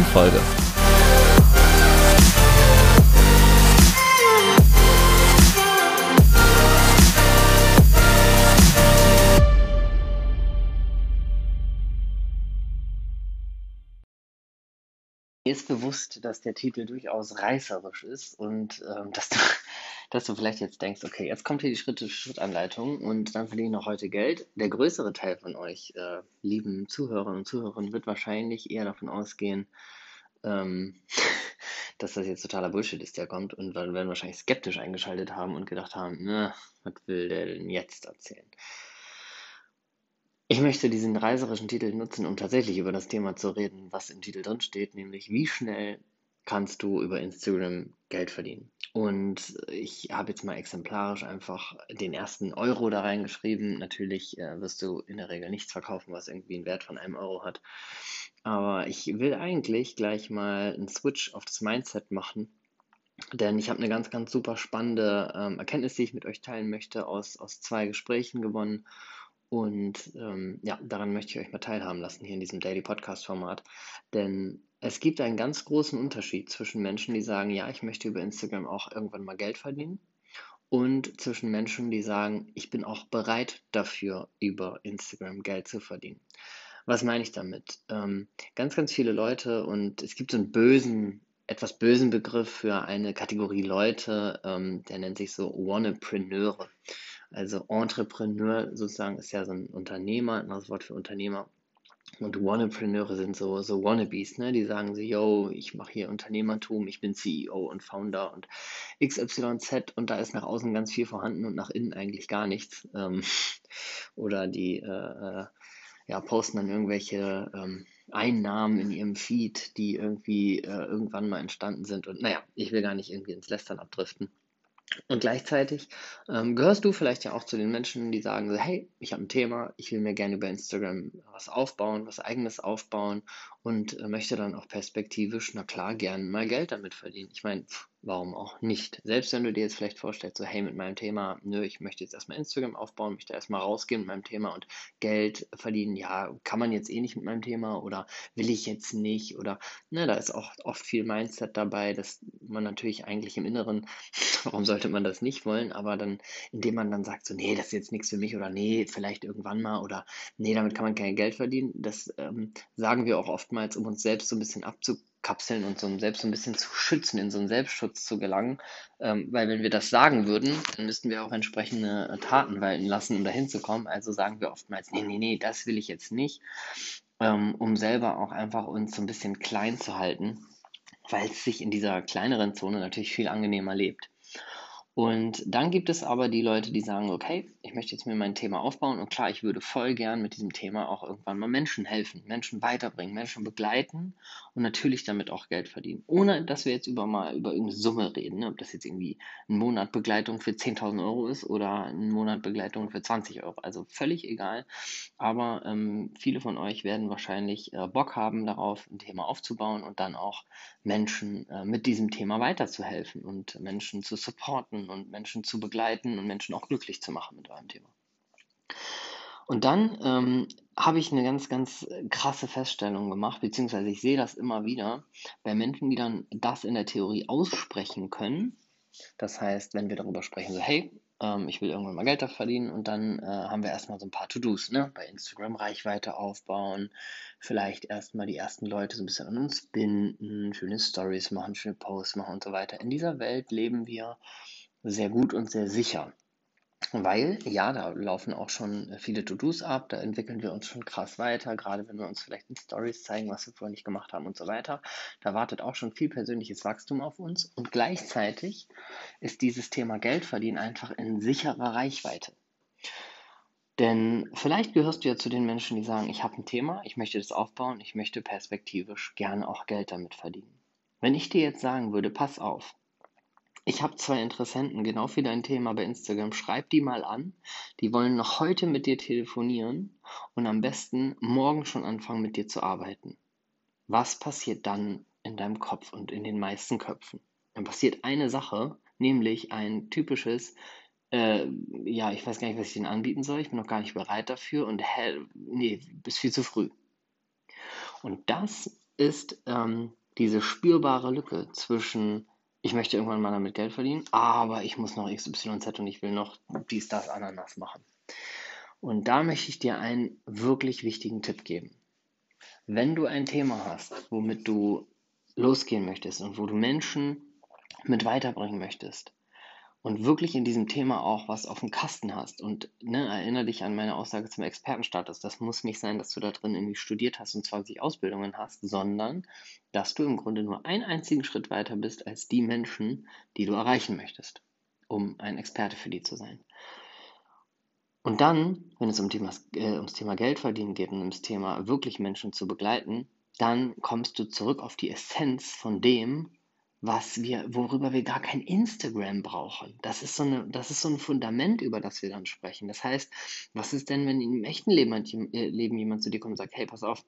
neuen Folge. Mir ist bewusst, dass der Titel durchaus reißerisch ist und ähm, dass, dass du vielleicht jetzt denkst, okay, jetzt kommt hier die Schritt-für-Schritt-Anleitung und dann verdiene ich noch heute Geld. Der größere Teil von euch, äh, lieben Zuhörern und Zuhörern, wird wahrscheinlich eher davon ausgehen, ähm, dass das jetzt totaler Bullshit ist, der kommt und dann werden wahrscheinlich skeptisch eingeschaltet haben und gedacht haben, na, was will der denn jetzt erzählen? Ich möchte diesen reiserischen Titel nutzen, um tatsächlich über das Thema zu reden, was im Titel drin steht, nämlich wie schnell kannst du über Instagram Geld verdienen. Und ich habe jetzt mal exemplarisch einfach den ersten Euro da reingeschrieben. Natürlich äh, wirst du in der Regel nichts verkaufen, was irgendwie einen Wert von einem Euro hat. Aber ich will eigentlich gleich mal einen Switch auf das Mindset machen. Denn ich habe eine ganz, ganz super spannende ähm, Erkenntnis, die ich mit euch teilen möchte, aus, aus zwei Gesprächen gewonnen. Und ähm, ja, daran möchte ich euch mal teilhaben lassen hier in diesem Daily Podcast Format. Denn es gibt einen ganz großen Unterschied zwischen Menschen, die sagen, ja, ich möchte über Instagram auch irgendwann mal Geld verdienen. Und zwischen Menschen, die sagen, ich bin auch bereit dafür, über Instagram Geld zu verdienen. Was meine ich damit? Ähm, ganz, ganz viele Leute und es gibt so einen bösen, etwas bösen Begriff für eine Kategorie Leute, ähm, der nennt sich so Wannapreneure. Also Entrepreneur sozusagen ist ja so ein Unternehmer, ein anderes Wort für Unternehmer. Und Wannapreneure sind so, so Wannabes, ne? Die sagen so, yo, ich mache hier Unternehmertum, ich bin CEO und Founder und XYZ und da ist nach außen ganz viel vorhanden und nach innen eigentlich gar nichts. Ähm, oder die äh, äh ja, posten dann irgendwelche ähm, Einnahmen in ihrem Feed, die irgendwie äh, irgendwann mal entstanden sind. Und naja, ich will gar nicht irgendwie ins Lästern abdriften. Und gleichzeitig ähm, gehörst du vielleicht ja auch zu den Menschen, die sagen hey, ich habe ein Thema, ich will mir gerne über Instagram was aufbauen, was eigenes aufbauen und äh, möchte dann auch perspektivisch, na klar, gern mal Geld damit verdienen. Ich meine, warum auch nicht? Selbst wenn du dir jetzt vielleicht vorstellst, so, hey, mit meinem Thema, nö, ich möchte jetzt erstmal Instagram aufbauen, möchte erstmal rausgehen mit meinem Thema und Geld verdienen, ja, kann man jetzt eh nicht mit meinem Thema oder will ich jetzt nicht oder, ne, da ist auch oft viel Mindset dabei, dass man natürlich eigentlich im Inneren, warum sollte man das nicht wollen, aber dann, indem man dann sagt, so, nee, das ist jetzt nichts für mich oder nee, vielleicht irgendwann mal oder nee, damit kann man kein Geld verdienen, das ähm, sagen wir auch oftmals, um uns selbst so ein bisschen abzukapseln und so selbst so ein bisschen zu schützen, in so einen Selbstschutz zu gelangen. Ähm, weil wenn wir das sagen würden, dann müssten wir auch entsprechende Taten walten lassen, um dahin zu kommen. Also sagen wir oftmals, nee, nee, nee, das will ich jetzt nicht, ähm, um selber auch einfach uns so ein bisschen klein zu halten, weil es sich in dieser kleineren Zone natürlich viel angenehmer lebt. Und dann gibt es aber die Leute, die sagen, okay, ich möchte jetzt mir mein Thema aufbauen und klar, ich würde voll gern mit diesem Thema auch irgendwann mal Menschen helfen, Menschen weiterbringen, Menschen begleiten und natürlich damit auch Geld verdienen. Ohne, dass wir jetzt über mal über irgendeine Summe reden, ne? ob das jetzt irgendwie ein Monat Begleitung für 10.000 Euro ist oder ein Monat Begleitung für 20 Euro. Also völlig egal. Aber ähm, viele von euch werden wahrscheinlich äh, Bock haben darauf, ein Thema aufzubauen und dann auch Menschen äh, mit diesem Thema weiterzuhelfen und Menschen zu supporten und Menschen zu begleiten und Menschen auch glücklich zu machen mit eurem Thema. Und dann ähm, habe ich eine ganz, ganz krasse Feststellung gemacht, beziehungsweise ich sehe das immer wieder bei Menschen, die dann das in der Theorie aussprechen können. Das heißt, wenn wir darüber sprechen, so, hey, ähm, ich will irgendwann mal Geld dafür verdienen und dann äh, haben wir erstmal so ein paar To-Dos, ne? Bei Instagram Reichweite aufbauen, vielleicht erstmal die ersten Leute so ein bisschen an uns binden, schöne Stories machen, schöne Posts machen und so weiter. In dieser Welt leben wir sehr gut und sehr sicher. Weil, ja, da laufen auch schon viele To-Dos ab, da entwickeln wir uns schon krass weiter, gerade wenn wir uns vielleicht in Stories zeigen, was wir vorher nicht gemacht haben und so weiter. Da wartet auch schon viel persönliches Wachstum auf uns und gleichzeitig ist dieses Thema Geld verdienen einfach in sicherer Reichweite. Denn vielleicht gehörst du ja zu den Menschen, die sagen, ich habe ein Thema, ich möchte das aufbauen, ich möchte perspektivisch gerne auch Geld damit verdienen. Wenn ich dir jetzt sagen würde, pass auf, ich habe zwei Interessenten genau für dein Thema bei Instagram. Schreib die mal an. Die wollen noch heute mit dir telefonieren und am besten morgen schon anfangen mit dir zu arbeiten. Was passiert dann in deinem Kopf und in den meisten Köpfen? Dann passiert eine Sache, nämlich ein typisches, äh, ja, ich weiß gar nicht, was ich denen anbieten soll. Ich bin noch gar nicht bereit dafür und hä, nee, bist viel zu früh. Und das ist ähm, diese spürbare Lücke zwischen ich möchte irgendwann mal damit Geld verdienen, aber ich muss noch XYZ und ich will noch dies, das, Ananas machen. Und da möchte ich dir einen wirklich wichtigen Tipp geben. Wenn du ein Thema hast, womit du losgehen möchtest und wo du Menschen mit weiterbringen möchtest, und wirklich in diesem Thema auch was auf dem Kasten hast und ne, erinnere dich an meine Aussage zum Expertenstatus. Das muss nicht sein, dass du da drin irgendwie studiert hast und 20 Ausbildungen hast, sondern dass du im Grunde nur einen einzigen Schritt weiter bist als die Menschen, die du erreichen möchtest, um ein Experte für die zu sein. Und dann, wenn es um Thema, äh, ums Thema Geld verdienen geht und ums Thema wirklich Menschen zu begleiten, dann kommst du zurück auf die Essenz von dem, was wir, worüber wir gar kein Instagram brauchen. Das ist so eine, das ist so ein Fundament, über das wir dann sprechen. Das heißt, was ist denn, wenn im echten Leben, äh, Leben jemand zu dir kommt und sagt, hey, pass auf,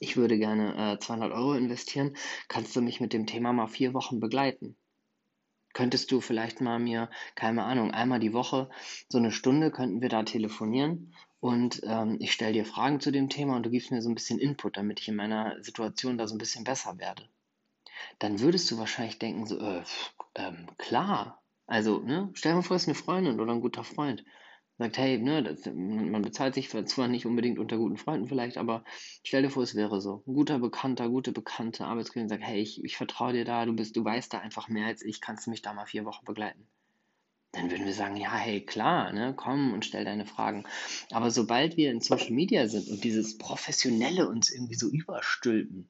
ich würde gerne äh, 200 Euro investieren, kannst du mich mit dem Thema mal vier Wochen begleiten? Könntest du vielleicht mal mir, keine Ahnung, einmal die Woche, so eine Stunde könnten wir da telefonieren und ähm, ich stelle dir Fragen zu dem Thema und du gibst mir so ein bisschen Input, damit ich in meiner Situation da so ein bisschen besser werde dann würdest du wahrscheinlich denken, so, äh, ähm, klar. Also, ne, stell dir mal vor, es ist eine Freundin oder ein guter Freund. Sagt, hey, ne, das, man bezahlt sich zwar nicht unbedingt unter guten Freunden vielleicht, aber stell dir vor, es wäre so. Ein guter Bekannter, gute Bekannte, Arbeitskollege sagt, hey, ich, ich vertraue dir da, du bist, du weißt da einfach mehr als ich, kannst du mich da mal vier Wochen begleiten? Dann würden wir sagen, ja, hey, klar, ne, komm und stell deine Fragen. Aber sobald wir in Social Media sind und dieses Professionelle uns irgendwie so überstülpen,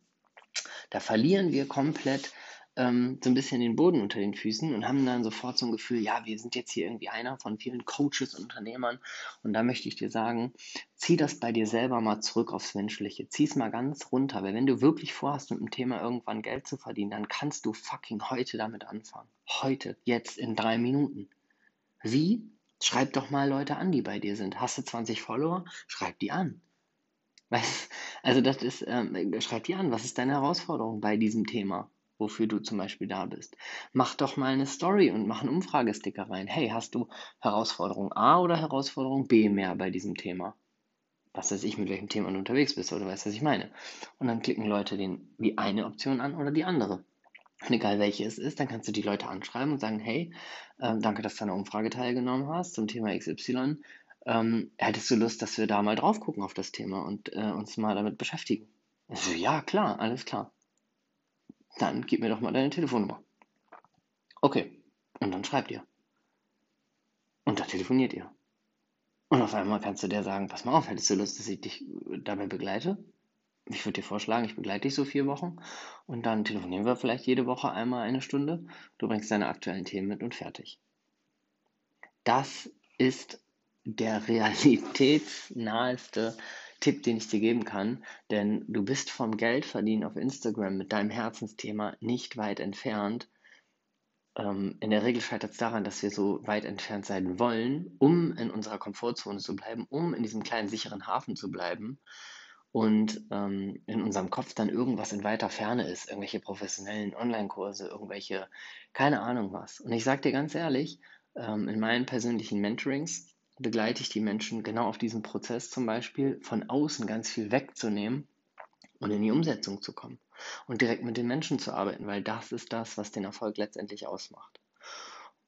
da verlieren wir komplett ähm, so ein bisschen den Boden unter den Füßen und haben dann sofort so ein Gefühl, ja, wir sind jetzt hier irgendwie einer von vielen Coaches und Unternehmern. Und da möchte ich dir sagen, zieh das bei dir selber mal zurück aufs Menschliche. Zieh es mal ganz runter, weil wenn du wirklich vorhast, mit dem Thema irgendwann Geld zu verdienen, dann kannst du fucking heute damit anfangen. Heute, jetzt, in drei Minuten. Wie? Schreib doch mal Leute an, die bei dir sind. Hast du 20 Follower? Schreib die an. Also das ist, ähm, schreib dir an, was ist deine Herausforderung bei diesem Thema, wofür du zum Beispiel da bist. Mach doch mal eine Story und mach einen Umfragesticker rein. Hey, hast du Herausforderung A oder Herausforderung B mehr bei diesem Thema? Was weiß ich, mit welchem Thema du unterwegs bist oder weißt, was ich meine. Und dann klicken Leute den, die eine Option an oder die andere. Und egal welche es ist, dann kannst du die Leute anschreiben und sagen, hey, äh, danke, dass du an der Umfrage teilgenommen hast zum Thema XY ähm, hättest du Lust, dass wir da mal drauf gucken auf das Thema und äh, uns mal damit beschäftigen? Also, ja, klar, alles klar. Dann gib mir doch mal deine Telefonnummer. Okay, und dann schreibt ihr. Und da telefoniert ihr. Und auf einmal kannst du dir sagen, pass mal auf, hättest du Lust, dass ich dich dabei begleite? Ich würde dir vorschlagen, ich begleite dich so vier Wochen und dann telefonieren wir vielleicht jede Woche einmal eine Stunde. Du bringst deine aktuellen Themen mit und fertig. Das ist der realitätsnaheste Tipp, den ich dir geben kann, denn du bist vom Geldverdienen auf Instagram mit deinem Herzensthema nicht weit entfernt. Ähm, in der Regel scheitert es daran, dass wir so weit entfernt sein wollen, um in unserer Komfortzone zu bleiben, um in diesem kleinen sicheren Hafen zu bleiben und ähm, in unserem Kopf dann irgendwas in weiter Ferne ist, irgendwelche professionellen Online-Kurse, irgendwelche, keine Ahnung was. Und ich sage dir ganz ehrlich, ähm, in meinen persönlichen Mentorings, begleite ich die Menschen genau auf diesen Prozess zum Beispiel, von außen ganz viel wegzunehmen und in die Umsetzung zu kommen und direkt mit den Menschen zu arbeiten, weil das ist das, was den Erfolg letztendlich ausmacht.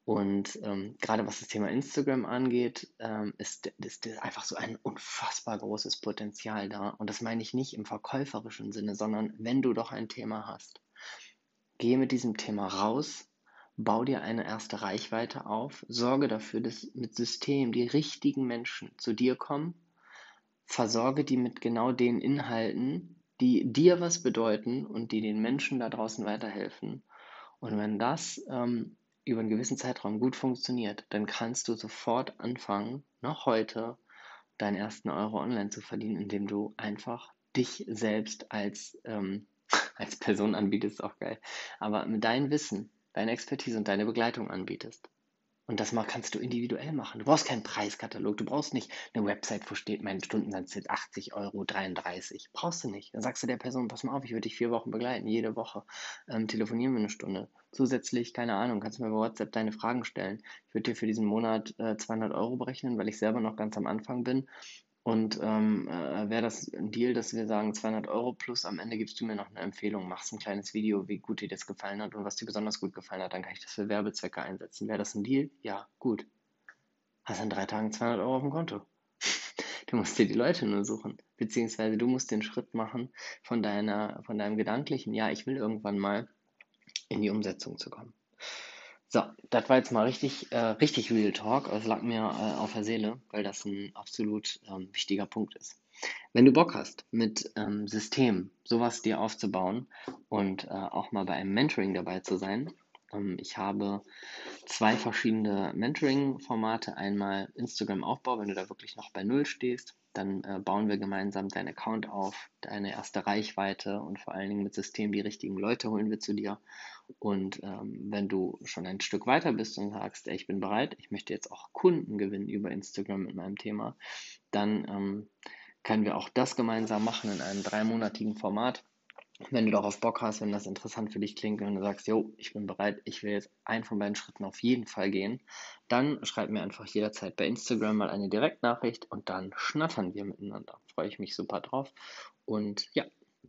Und ähm, gerade was das Thema Instagram angeht, ähm, ist, ist, ist einfach so ein unfassbar großes Potenzial da. Und das meine ich nicht im verkäuferischen Sinne, sondern wenn du doch ein Thema hast, geh mit diesem Thema raus Bau dir eine erste Reichweite auf, sorge dafür, dass mit System die richtigen Menschen zu dir kommen, versorge die mit genau den Inhalten, die dir was bedeuten und die den Menschen da draußen weiterhelfen. Und wenn das ähm, über einen gewissen Zeitraum gut funktioniert, dann kannst du sofort anfangen, noch heute deinen ersten Euro online zu verdienen, indem du einfach dich selbst als, ähm, als Person anbietest, auch geil, aber mit deinem Wissen, deine Expertise und deine Begleitung anbietest. Und das kannst du individuell machen. Du brauchst keinen Preiskatalog. Du brauchst nicht eine Website, wo steht, mein Stundensatz sind 80 Euro, 33. Brauchst du nicht. Dann sagst du der Person, pass mal auf, ich würde dich vier Wochen begleiten. Jede Woche ähm, telefonieren wir eine Stunde. Zusätzlich, keine Ahnung, kannst du mir bei WhatsApp deine Fragen stellen. Ich würde dir für diesen Monat äh, 200 Euro berechnen, weil ich selber noch ganz am Anfang bin. Und ähm, äh, wäre das ein Deal, dass wir sagen 200 Euro plus am Ende gibst du mir noch eine Empfehlung, machst ein kleines Video, wie gut dir das gefallen hat und was dir besonders gut gefallen hat, dann kann ich das für Werbezwecke einsetzen. Wäre das ein Deal? Ja, gut. Hast in drei Tagen 200 Euro auf dem Konto. Du musst dir die Leute nur suchen. Beziehungsweise du musst den Schritt machen von, deiner, von deinem gedanklichen, ja, ich will irgendwann mal in die Umsetzung zu kommen. So, das war jetzt mal richtig, äh, richtig Real Talk. Es lag mir äh, auf der Seele, weil das ein absolut ähm, wichtiger Punkt ist. Wenn du Bock hast, mit ähm, System sowas dir aufzubauen und äh, auch mal bei einem Mentoring dabei zu sein, ich habe zwei verschiedene Mentoring-Formate. Einmal Instagram-Aufbau, wenn du da wirklich noch bei Null stehst dann äh, bauen wir gemeinsam deinen Account auf, deine erste Reichweite und vor allen Dingen mit System die richtigen Leute holen wir zu dir. Und ähm, wenn du schon ein Stück weiter bist und sagst, ey, ich bin bereit, ich möchte jetzt auch Kunden gewinnen über Instagram mit meinem Thema, dann ähm, können wir auch das gemeinsam machen in einem dreimonatigen Format wenn du darauf Bock hast, wenn das interessant für dich klingt und du sagst, jo, ich bin bereit, ich will jetzt einen von beiden Schritten auf jeden Fall gehen, dann schreib mir einfach jederzeit bei Instagram mal eine Direktnachricht und dann schnattern wir miteinander. Freue ich mich super drauf. Und ja,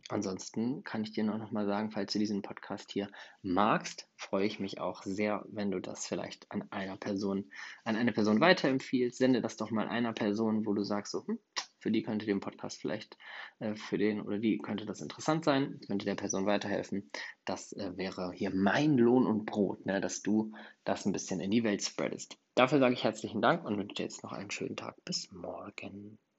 ansonsten kann ich dir nur noch mal sagen, falls du diesen Podcast hier magst, freue ich mich auch sehr, wenn du das vielleicht an einer Person, an eine Person weiterempfiehlst. Sende das doch mal einer Person, wo du sagst, so, hm, für die könnte dem Podcast vielleicht, äh, für den oder die könnte das interessant sein, könnte der Person weiterhelfen. Das äh, wäre hier mein Lohn und Brot, ne, dass du das ein bisschen in die Welt spreadest. Dafür sage ich herzlichen Dank und wünsche dir jetzt noch einen schönen Tag. Bis morgen.